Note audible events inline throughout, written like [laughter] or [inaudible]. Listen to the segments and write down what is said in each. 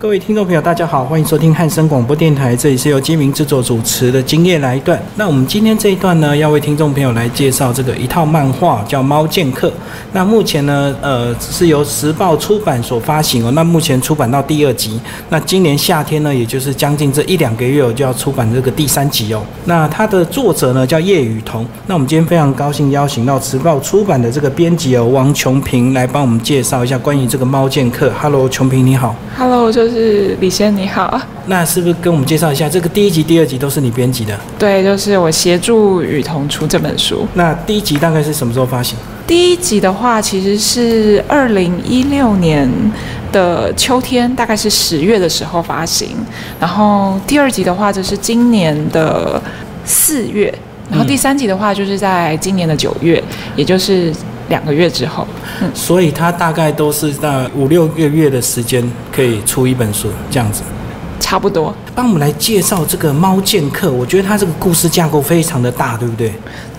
各位听众朋友，大家好，欢迎收听汉声广播电台，这里是由金明制作主持的《今夜来一段》。那我们今天这一段呢，要为听众朋友来介绍这个一套漫画，叫《猫剑客》。那目前呢，呃，是由时报出版所发行哦。那目前出版到第二集，那今年夏天呢，也就是将近这一两个月哦，就要出版这个第三集哦。那它的作者呢，叫叶雨桐。那我们今天非常高兴邀请到时报出版的这个编辑哦，王琼平来帮我们介绍一下关于这个《猫剑客》。Hello，琼平你好。Hello，就是李先你好。那是不是跟我们介绍一下，这个第一集、第二集都是你编辑的？对，就是我协助雨桐出这本书。那第一集大概是什么时候发行？第一集的话，其实是二零一六年的秋天，大概是十月的时候发行。然后第二集的话，就是今年的四月。然后第三集的话，就是在今年的九月，也就是两个月之后。嗯，所以他大概都是在五六个月的时间可以出一本书这样子。差不多。帮我们来介绍这个《猫剑客》，我觉得它这个故事架构非常的大，对不对？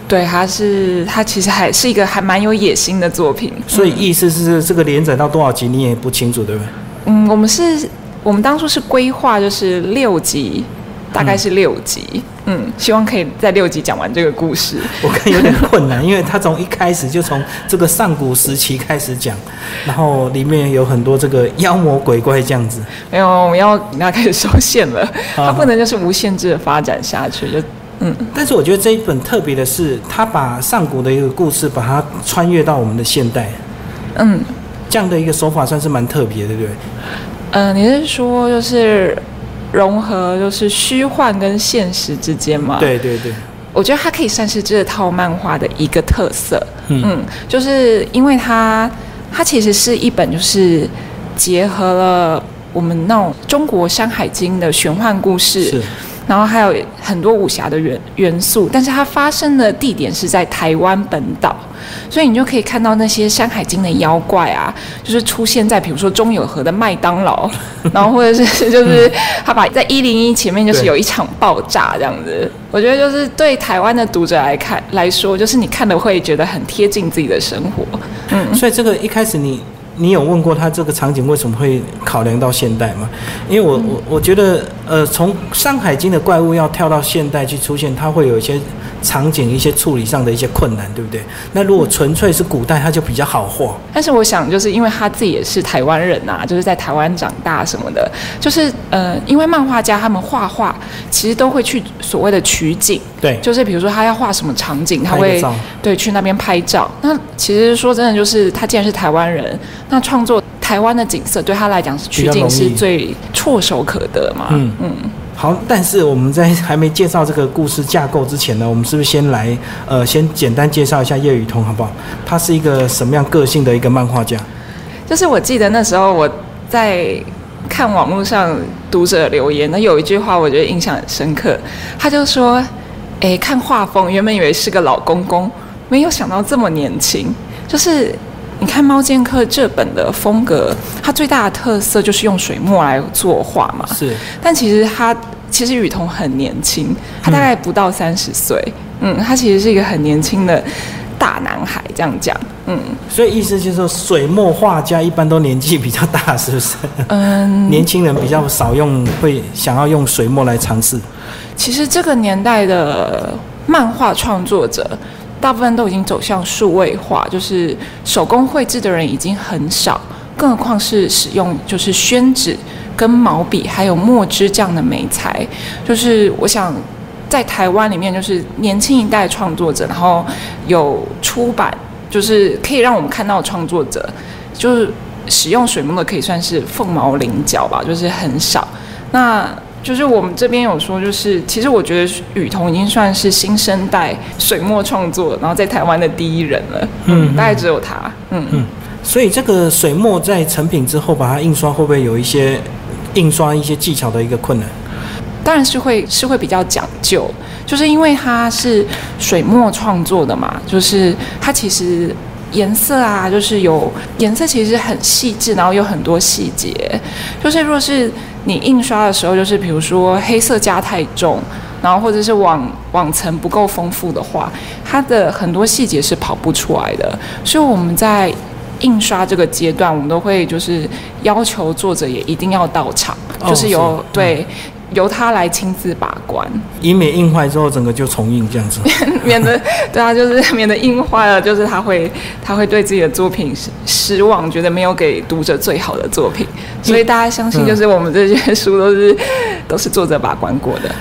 对，它是它其实还是一个还蛮有野心的作品。所以意思是这个连载到多少集你也不清楚，对不对？嗯，我们是，我们当初是规划就是六集，大概是六集。嗯，希望可以在六集讲完这个故事。[laughs] 我看有点困难，因为他从一开始就从这个上古时期开始讲，然后里面有很多这个妖魔鬼怪这样子。没有，我们要那开始收线了，[laughs] 它不能就是无限制的发展下去。就嗯，但是我觉得这一本特别的是，他把上古的一个故事，把它穿越到我们的现代，嗯这样的一个手法算是蛮特别的，对不对？呃，你是说就是融合就是虚幻跟现实之间嘛？，对对对，我觉得它可以算是这套漫画的一个特色。嗯嗯，就是因为它它其实是一本就是结合了我们那种中国《山海经》的玄幻故事，是然后还有很多武侠的元元素，但是它发生的地点是在台湾本岛，所以你就可以看到那些《山海经》的妖怪啊，[laughs] 就是出现在比如说中友和的麦当劳，[laughs] 然后或者是就是他把在一零一前面就是有一场爆炸这样子，我觉得就是对台湾的读者来看来说，就是你看了会觉得很贴近自己的生活。嗯，所以这个一开始你你有问过他这个场景为什么会考量到现代吗？因为我我我觉得呃，从《山海经》的怪物要跳到现代去出现，它会有一些场景、一些处理上的一些困难，对不对？那如果纯粹是古代，它就比较好画。但是我想，就是因为他自己也是台湾人呐、就是在台湾长大什么的，就是呃，因为漫画家他们画画其实都会去所谓的取景，对，就是比如说他要画什么场景，他会对去那边拍照。那其实说真的，就是他既然是台湾人，那创作台湾的景色对他来讲是取景是最唾手可得嘛。嗯嗯，好，但是我们在还没介绍这个故事架构之前呢，我们是不是先来呃，先简单介绍一下叶雨桐好不好？他是一个什么样个性的一个漫画家？就是我记得那时候我在看网络上读者留言，那有一句话我觉得印象很深刻，他就说：“诶，看画风，原本以为是个老公公，没有想到这么年轻。”就是你看《猫剑客》这本的风格，它最大的特色就是用水墨来作画嘛。是但其实他其实雨桐很年轻，他大概不到三十岁，嗯，他其实是一个很年轻的大男孩，这样讲，嗯所以意思就是说，水墨画家一般都年纪比较大，是不是？嗯。[laughs] 年轻人比较少用，会想要用水墨来尝试。其实这个年代的漫画创作者，大部分都已经走向数位化，就是手工绘制的人已经很少，更何况是使用就是宣纸、跟毛笔还有墨汁这样的媒材。就是我想在台湾里面，就是年轻一代创作者，然后有出版，就是可以让我们看到创作者，就是使用水墨的可以算是凤毛麟角吧，就是很少。那就是我们这边有说，就是其实我觉得雨桐已经算是新生代水墨创作，然后在台湾的第一人了。嗯嗯，大概只有他。嗯嗯。所以这个水墨在成品之后把它印刷，会不会有一些印刷一些技巧的一个困难？当然是会是会比较讲究，就是因为它是水墨创作的嘛，就是它其实颜色啊，就是有颜色其实很细致，然后有很多细节。就是若是你印刷的时候，就是比如说黑色加太重，然后或者是网网层不够丰富的话，它的很多细节是跑不出来的。所以我们在印刷这个阶段，我们都会就是要求作者也一定要到场，哦就是由是对由他来亲自把关，以免印坏之后整个就重印这样子。[laughs] 免得对啊，就是 [laughs] 免得印坏了，就是他会他会对自己的作品失失望，觉得没有给读者最好的作品，所以大家相信，就是我们这些书都是都是作者把关过的。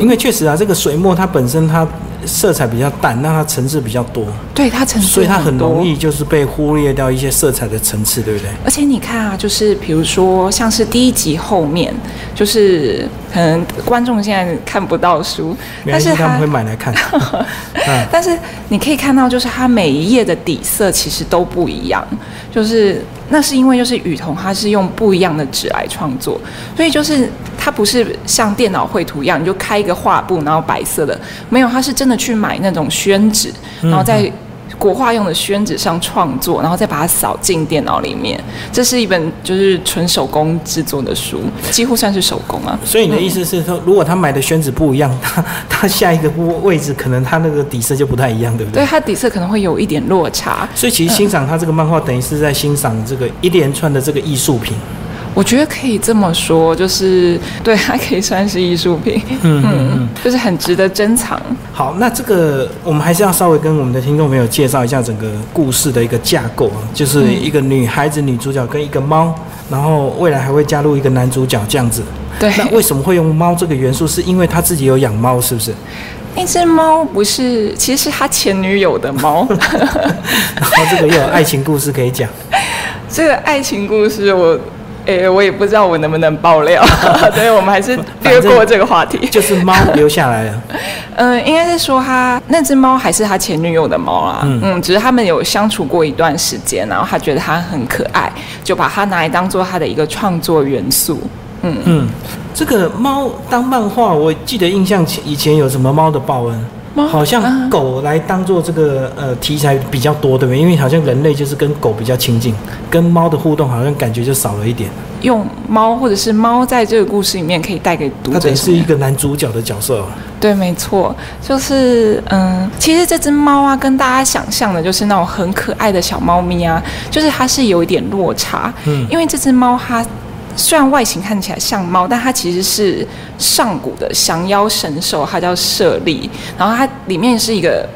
因为确实啊，这个水墨它本身它色彩比较淡，那它层次比较多，对它层次所以它很容易就是被忽略掉一些色彩的层次，对不对？而且你看啊，就是比如说，像是第一集后面，就是可能观众现在看不到书，但是他们会买来看。[laughs] 嗯，但是你可以看到，就是它每一页的底色其实都不一样，就是那是因为就是雨桐它是用不一样的纸来创作，所以就是它不是像电脑绘图一样，你就开一个画布然后白色的，没有，它是真的去买那种宣纸，然后在国画用的宣纸上创作，然后再把它扫进电脑里面。这是一本就是纯手工制作的书，几乎算是手工啊。所以你的意思是说，如果他买的宣纸不一样，[laughs] 他他下一个位置可能他那个底色就不太一样，对不对？对，它底色可能会有一点落差。所以其实欣赏他这个漫画，等于是在欣赏这个一连串的这个艺术品。我觉得可以这么说，就是对它可以算是艺术品，嗯嗯嗯。就是很值得珍藏。好，那这个我们还是要稍微跟我们的听众朋友介绍一下整个故事的一个架构啊，就是一个女孩子女主角跟一个猫，然后未来还会加入一个男主角这样子。对，那为什么会用猫这个元素？是因为他自己有养猫，是不是？那只猫不是，其实是他前女友的猫。[laughs] 然后这个又有爱情故事可以讲。[laughs] 这个爱情故事我。诶，我也不知道我能不能爆料，[laughs] 所以，我们还是略过这个话题。就是猫留下来了。嗯，[laughs] 应该是说他那只猫还是他前女友的猫啦。嗯嗯，只是他们有相处过一段时间，然后他觉得它很可爱，就把它拿来当做他的一个创作元素。嗯嗯，这个猫当漫画，我记得印象以前有什么猫的报恩。好像狗来当做这个呃题材比较多，对不对？因为好像人类就是跟狗比较亲近，跟猫的互动好像感觉就少了一点。用猫或者是猫在这个故事里面可以带给读者，它等于是一个男主角的角色。对，没错，就是嗯，其实这只猫啊，跟大家想象的就是那种很可爱的小猫咪啊，就是它是有一点落差。嗯，因为这只猫它。虽然外形看起来像猫，但它其实是上古的降妖神兽，它叫舍利。然后它里面是一个，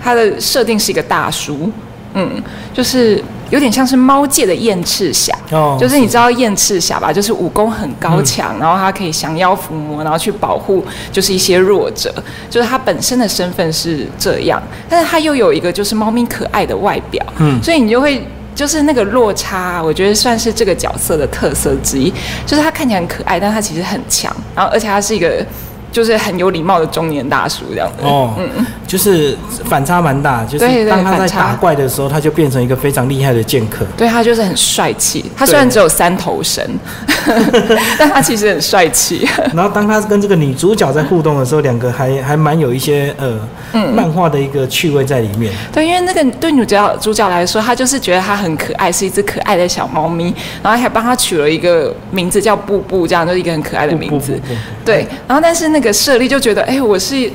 它的设定是一个大叔，嗯，就是有点像是猫界的燕赤霞。哦，就是你知道燕赤霞吧？就是武功很高强，然后它可以降妖伏魔，然后去保护就是一些弱者。就是它本身的身份是这样，但是它又有一个就是猫咪可爱的外表，嗯，所以你就会。就是那个落差，我觉得算是这个角色的特色之一。就是他看起来很可爱，但他其实很强。然后，而且他是一个。就是很有礼貌的中年大叔这样子哦，嗯嗯，就是反差蛮大，就是当他在打怪的时候，他就变成一个非常厉害的剑客。对他就是很帅气，他虽然只有三头身，[laughs] 但他其实很帅气。[laughs] 然后当他跟这个女主角在互动的时候，两个还还蛮有一些呃漫画的一个趣味在里面。对，因为那个对女主角主角来说，她就是觉得她很可爱，是一只可爱的小猫咪，然后还帮她取了一个名字叫布布，这样就是一个很可爱的名字。对，然后但是那个。设立就觉得，哎，我是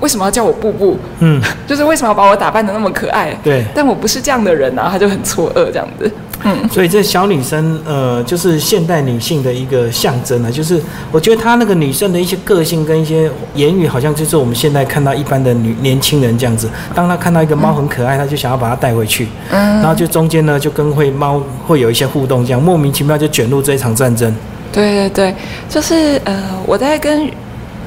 为什么要叫我布布？嗯，[laughs] 就是为什么要把我打扮的那么可爱？对，但我不是这样的人啊，他就很错愕这样子。嗯，所以这小女生，呃，就是现代女性的一个象征呢。就是我觉得她那个女生的一些个性跟一些言语，好像就是我们现在看到一般的女年轻人这样子。当她看到一个猫很可爱，她就想要把它带回去。嗯，然后就中间呢，就跟会猫会有一些互动，这样莫名其妙就卷入这一场战争。对对对，就是呃，我在跟。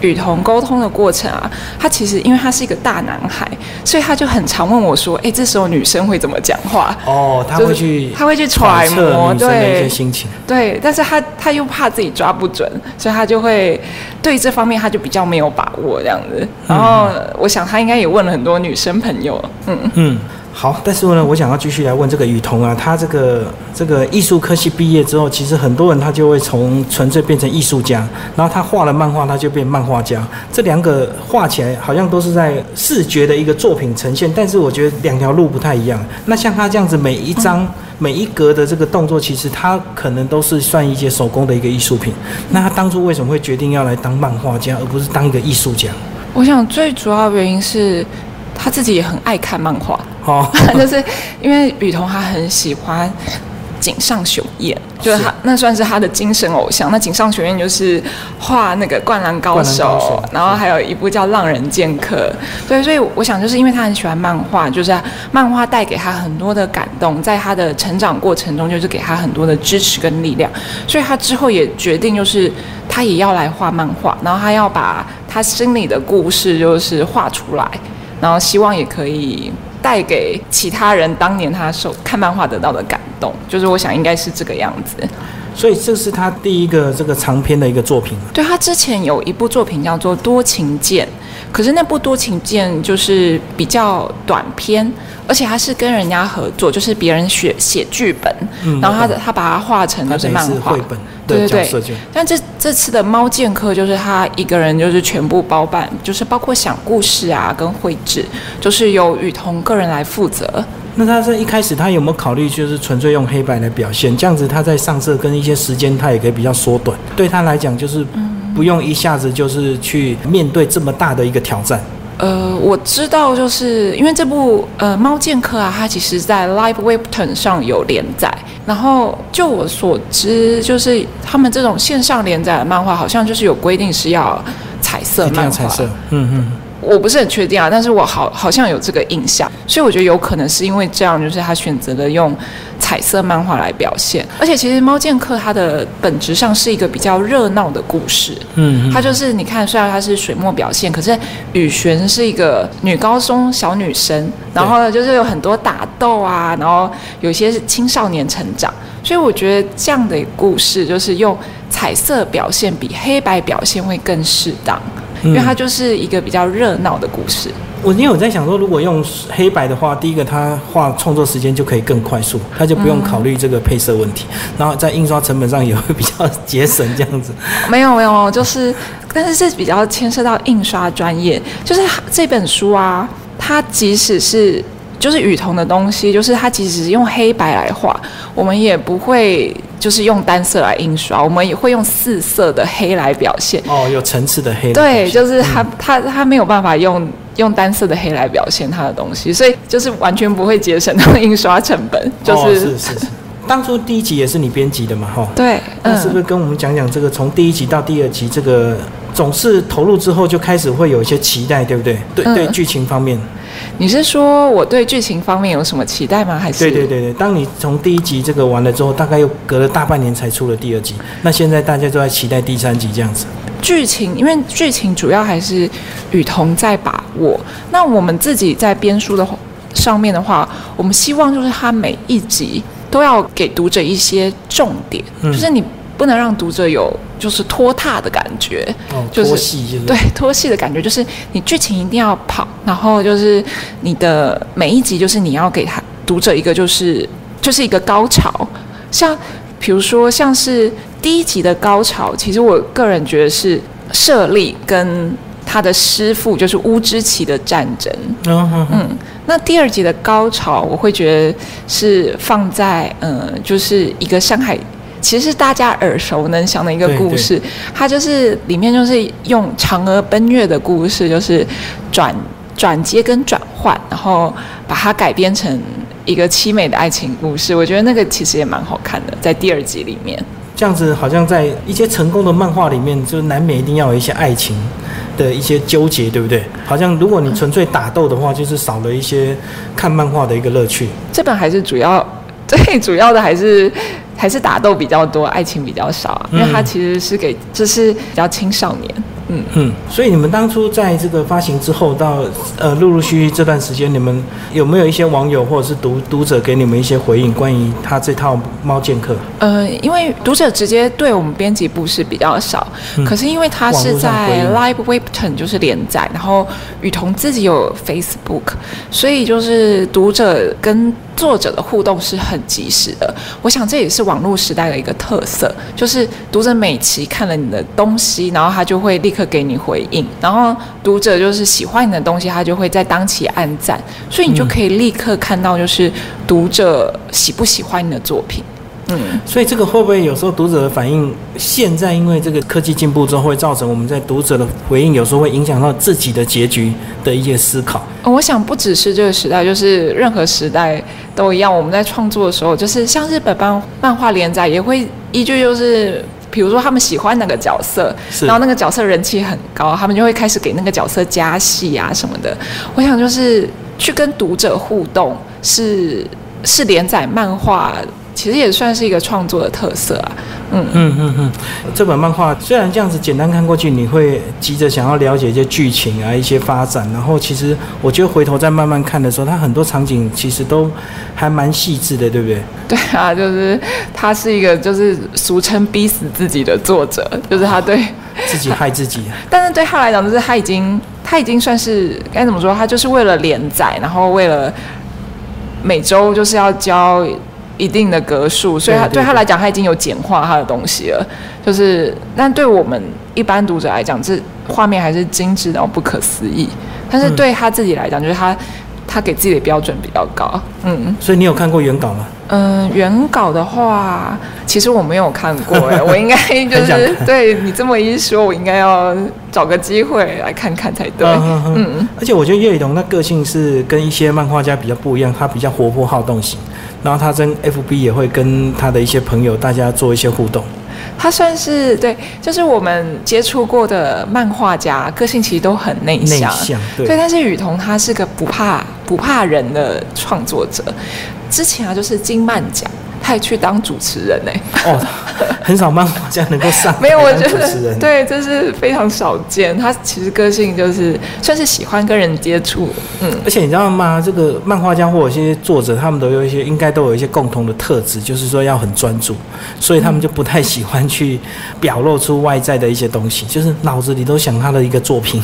雨桐沟通的过程啊，他其实因为他是一个大男孩，所以他就很常问我说：“哎，这时候女生会怎么讲话？”哦，他会去，他会去揣摩对一些心情。对，但是他他又怕自己抓不准，所以他就会对这方面他就比较没有把握这样子。然后我想他应该也问了很多女生朋友，嗯嗯。好，但是呢，我想要继续来问这个雨桐啊，他这个这个艺术科系毕业之后，其实很多人他就会从纯粹变成艺术家，然后他画了漫画，他就变漫画家。这两个画起来好像都是在视觉的一个作品呈现，但是我觉得两条路不太一样。那像他这样子，每一张每一格的这个动作，其实他可能都是算一些手工的一个艺术品。那他当初为什么会决定要来当漫画家，而不是当一个艺术家？我想最主要原因是他自己也很爱看漫画。哦，[laughs] 就是因为雨桐他很喜欢井上雄彦，就是他那算是他的精神偶像。那井上雄彦就是画那个《灌篮高手高手》，然后还有一部叫《浪人剑客》。对，所以我想就是因为他很喜欢漫画，就是漫画带给他很多的感动，在他的成长过程中就是给他很多的支持跟力量。所以他之后也决定就是他也要来画漫画，然后他要把他心里的故事就是画出来。然后希望也可以带给其他人当年他受看漫画得到的感动，就是我想应该是这个样子。所以这是他第一个这个长篇的一个作品。对他之前有一部作品叫做《多情剑》，可是那部《多情剑》就是比较短篇，而且他是跟人家合作，就是别人写写剧本，嗯然后他的他把它画成它等于就是漫画绘。本对对对但这这次的猫剑客就是他一个人就是全部包办，就是包括想故事啊跟绘制，就是由雨桐个人来负责。那他在一开始他有没有考虑就是纯粹用黑白来表现？这样子他在上色跟一些时间他也可以比较缩短，对他来讲就是不用一下子就是去面对这么大的一个挑战。呃，我知道，就是因为这部呃《猫剑客》啊，它其实在 Live Webton 上有连载。然后就我所知，就是他们这种线上连载的漫画，好像就是有规定是要彩色漫画。嗯嗯。我不是很确定啊，但是我好好像有这个印象，所以我觉得有可能是因为这样，就是他选择了用彩色漫画来表现。而且其实《猫剑客》它的本质上是一个比较热闹的故事，嗯，它就是你看，虽然它是水墨表现，可是雨璇是一个女高中小女生，然后呢就是有很多打斗啊，然后有些是青少年成长，所以我觉得这样的故事就是用彩色表现比黑白表现会更适当，因为它就是一个比较热闹的故事。我因为我在想说，如果用黑白的话，第一个它画创作时间就可以更快速，它就不用考虑这个配色问题，然后在印刷成本上也会比较节省这样子。没有没有，就是，但是这比较牵涉到印刷专业，就是这本书啊，它即使是就是雨桐的东西，就是它即使是用黑白来画，我们也不会就是用单色来印刷，我们也会用四色的黑来表现。哦，有层次的黑。对，就是它它它没有办法用用单色的黑来表现它的东西，所以就是完全不会节省它的印刷成本，就哦、是、是是是。当初第一集也是你编辑的嘛，哈。对，那是不是跟我们讲讲这个从第一集到第二集，这个总是投入之后就开始会有一些期待，对不对？对嗯对，剧情方面，你是说我对剧情方面有什么期待吗？还是对对对对。当你从第一集这个完了之后，大概又隔了大半年才出了第二集，那现在大家都在期待第三集这样子。剧情，因为剧情主要还是雨桐在把握。那我们自己在编书的上面的话，我们希望就是他每一集都要给读者一些重点，嗯就是你不能让读者有就是拖沓的感觉。哦，就是拖戏就是。对拖戏的感觉，就是你剧情一定要跑，然后就是你的每一集就是你要给他读者一个就是就是一个高潮，像比如说像是第一集的高潮，其实我个人觉得是舍利跟他的师傅就是乌之奇的战争，嗯嗯嗯，嗯，那第二集的高潮，我会觉得是放在呃，就是一个上海，其实是大家耳熟能详的一个故事。它就是里面就是用嫦娥奔月的故事，就是转转接跟转换，然后把它改编成一个凄美的爱情故事。我觉得那个其实也蛮好看的，在第二集里面。这样子好像在一些成功的漫画里面，就难免一定要有一些爱情的一些纠结，对不对？好像如果你纯粹打斗的话，就是少了一些看漫画的一个乐趣。这本还是主要 [laughs] 最主要的还是还是打斗比较多，爱情比较少啊，因为它其实是给就是比较青少年。嗯，嗯，所以你们当初在这个发行之后到呃陆陆续续这段时间，你们有没有一些网友或者是读读者给你们一些回应，关于他这套《猫剑客》？呃，因为读者直接对我们编辑部是比较少，嗯可是因为他是在 Live Webton 就是连载，然后雨桐自己有 Facebook，所以就是读者跟作者的互动是很及时的。我想这也是网络时代的一个特色，就是读者每期看了你的东西，然后他就会立刻给你回应，然后读者就是喜欢你的东西，他就会在当期按赞，所以你就可以立刻看到就是读者喜不喜欢你的作品。嗯，所以这个会不会有时候读者的反应，现在因为这个科技进步之后，会造成我们在读者的回应，有时候会影响到自己的结局的一些思考。我想不只是这个时代，就是任何时代都一样。我们在创作的时候，就是像日本漫漫画连载，也会依据就是。比如说他们喜欢那个角色，然后那个角色人气很高，他们就会开始给那个角色加戏啊什么的。我想就是去跟读者互动，是是连载漫画，其实也算是一个创作的特色啊。嗯嗯嗯嗯，这本漫画虽然这样子简单看过去，你会急着想要了解一些剧情啊、一些发展，然后其实我觉得回头再慢慢看的时候，它很多场景其实都还蛮细致的，对不对？对啊，就是他是一个就是俗称逼死自己的作者，就是他对 [laughs] 自己害自己。[laughs] 但是对他来讲，就是他已经他已经算是该怎么说？他就是为了连载，然后为了每周就是要交一定的格数，所以他对他来讲，他已经有简化他的东西了。就是，但对我们一般读者来讲，这画面还是精致到不可思议。但是对他自己来讲，就是他他给自己的标准比较高。嗯所以你有看过原稿吗？嗯，原稿的话，其实我没有看过哎，[laughs] 我应该就是对你这么一说，我应该要找个机会来看看才对。嗯嗯嗯，而且我觉得叶雨桐那个性是跟一些漫画家比较不一样，他比较活泼好动型，然后他跟 FB 也会跟他的一些朋友大家做一些互动。他算是对，就是我们接触过的漫画家，个性其实都很内内向。向，对，对，但是雨桐他是个不怕不怕人的创作者。之前啊，就是金漫奖，他也去当主持人呢、哦，很少漫画家能够上 [laughs] 没有，我觉当主持人，得对，这是非常少见。他其实个性就是算是喜欢跟人接触，嗯，而且你知道吗？这个漫画家或者一些作者，他们都有一些应该都有一些共同的特质，就是说要很专注，所以他们就不太喜欢去表露出外在的一些东西，就是脑子里都想他的一个作品。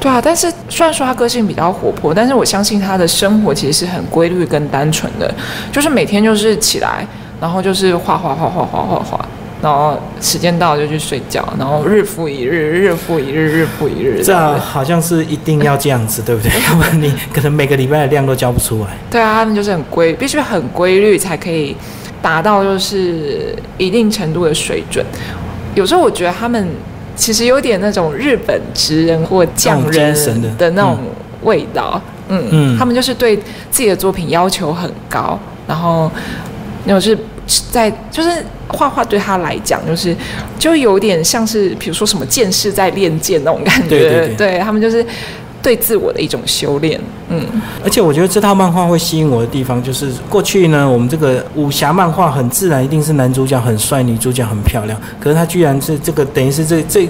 对啊。但是虽然说他个性比较活泼，但是我相信他的生活其实是很规律跟单纯的，就是每天就是起来，然后就是画画画画画画画。然后时间到就去睡觉，然后日复一日，日复一日，日复一日。这样好像是一定要这样子，对不对？要 [laughs] 不然你可能每个礼拜的量都交不出来。对啊，他们就是很规，必须很规律才可以达到就是一定程度的水准。有时候我觉得他们其实有点那种日本职人或匠人的的那种味道。嗯嗯他们就是对自己的作品要求很高，然后那种是在就是画画对他来讲，就是就有点像是比如说什么剑士在练剑那种感觉。对对对他们就是对自我的一种修炼。嗯。而且我觉得这套漫画会吸引我的地方，就是过去呢，我们这个武侠漫画很自然，一定是男主角很帅，女主角很漂亮。可是他居然是这个，等于是这这、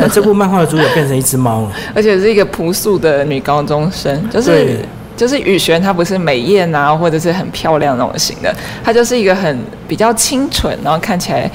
呃、[laughs] 这部漫画的主角变成一只猫了。而且是一个朴素的女高中生，就是就是雨璇，她不是美艳啊，或者是很漂亮那种型的，她就是一个很比较清纯，然后看起来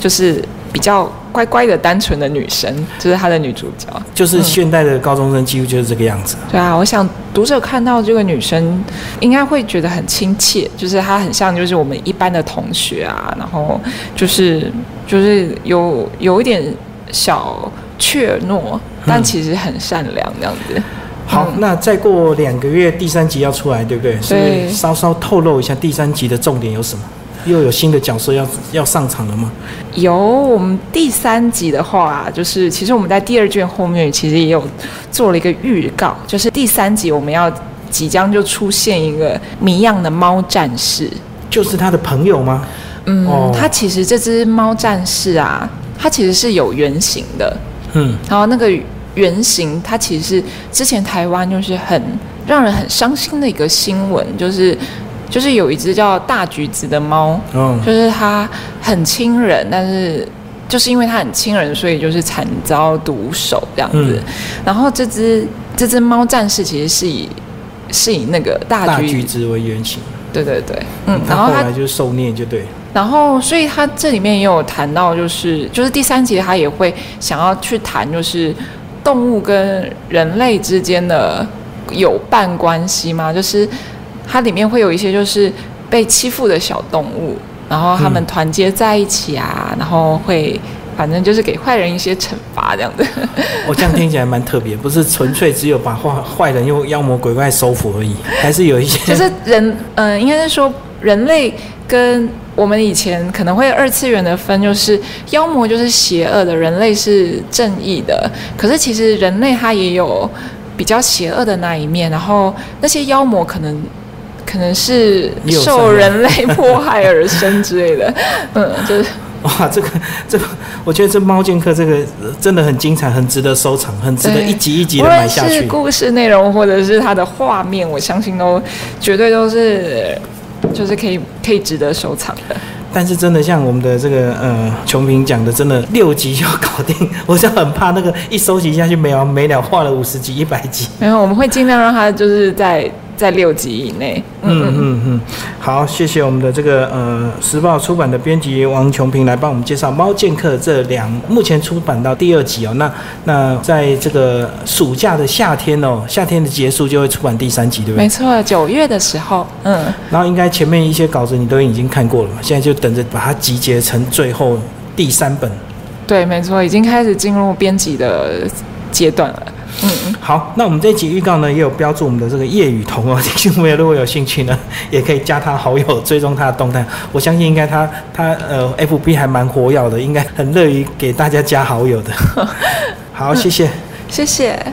就是比较乖乖的单纯的女生，就是她的女主角。就是现代的高中生几乎就是这个样子。对啊，我想读者看到这个女生，应该会觉得很亲切，就是她很像就是我们一般的同学啊，然后就是就是有有一点小怯懦，但其实很善良这样子。好，那再过两个月，第三集要出来，对不对？是不对是稍稍透露一下第三集的重点有什么？又有新的角色要要上场了吗？有我们第三集的话，就是其实我们在第二卷后面其实也有做了一个预告，就是第三集我们要即将就出现一个谜样的猫战士。就是他的朋友吗？嗯，哦他其实这只猫战士啊，它其实是有原型的，嗯，然后那个原型它其实是之前台湾就是很让人很伤心的一个新闻，就是就是有一只叫大橘子的猫，嗯，就是它很亲人，但是就是因为它很亲人，所以就是惨遭毒手这样子。嗯然后这只这只猫战士其实是以是以那个大橘子为原型，对对对，嗯，然后它后来就是受虐，就对。然后，所以他这里面也有谈到，就是就是第三集他也会想要去谈，就是动物跟人类之间的有伴关系嘛，就是它里面会有一些就是被欺负的小动物，然后他们嗯团结在一起啊，然后会反正就是给坏人一些惩罚这样的。我、这样听起来蛮特别，不是纯粹只有把坏坏人用妖魔鬼怪收服而已，还是有一些 [laughs] 就是人，嗯、应该是说人类跟我们以前可能会二次元的分，就是妖魔就是邪恶的，人类是正义的。可是其实人类他也有比较邪恶的那一面，然后那些妖魔可能可能是受人类迫害而生之类的。[laughs] 嗯，就是哇，这个这个，我觉得这猫剑客这个真的很精彩，很值得收藏，很值得一集一集的买下去。是故事内容或者是它的画面，我相信都绝对都是。就是可以可以值得收藏的，但是真的像我们的这个呃琼平讲的，真的六集就搞定，[laughs] 我就很怕那个一收集下去没完没了，画了五十集一百集。没有，我们会尽量让它就是在。在六集以内。嗯嗯嗯，好，谢谢我们的这个呃时报出版的编辑王琼平来帮我们介绍《猫剑客》这两目前出版到第二集哦。那那在这个暑假的夏天哦，夏天的结束就会出版第三集，对不对？没错，九月的时候，嗯。然后应该前面一些稿子你都已经看过了嘛？现在就等着把它集结成最后第三本。对，没错，已经开始进入编辑的阶段了。嗯，好，那我们这集预告呢，也有标注我们的这个叶雨桐哦，听众朋友如果有兴趣呢，也可以加他好友，追踪他的动态。我相信应该他他呃，FB 还蛮活跃的，应该很乐于给大家加好友的。[laughs] 好，谢谢，谢谢。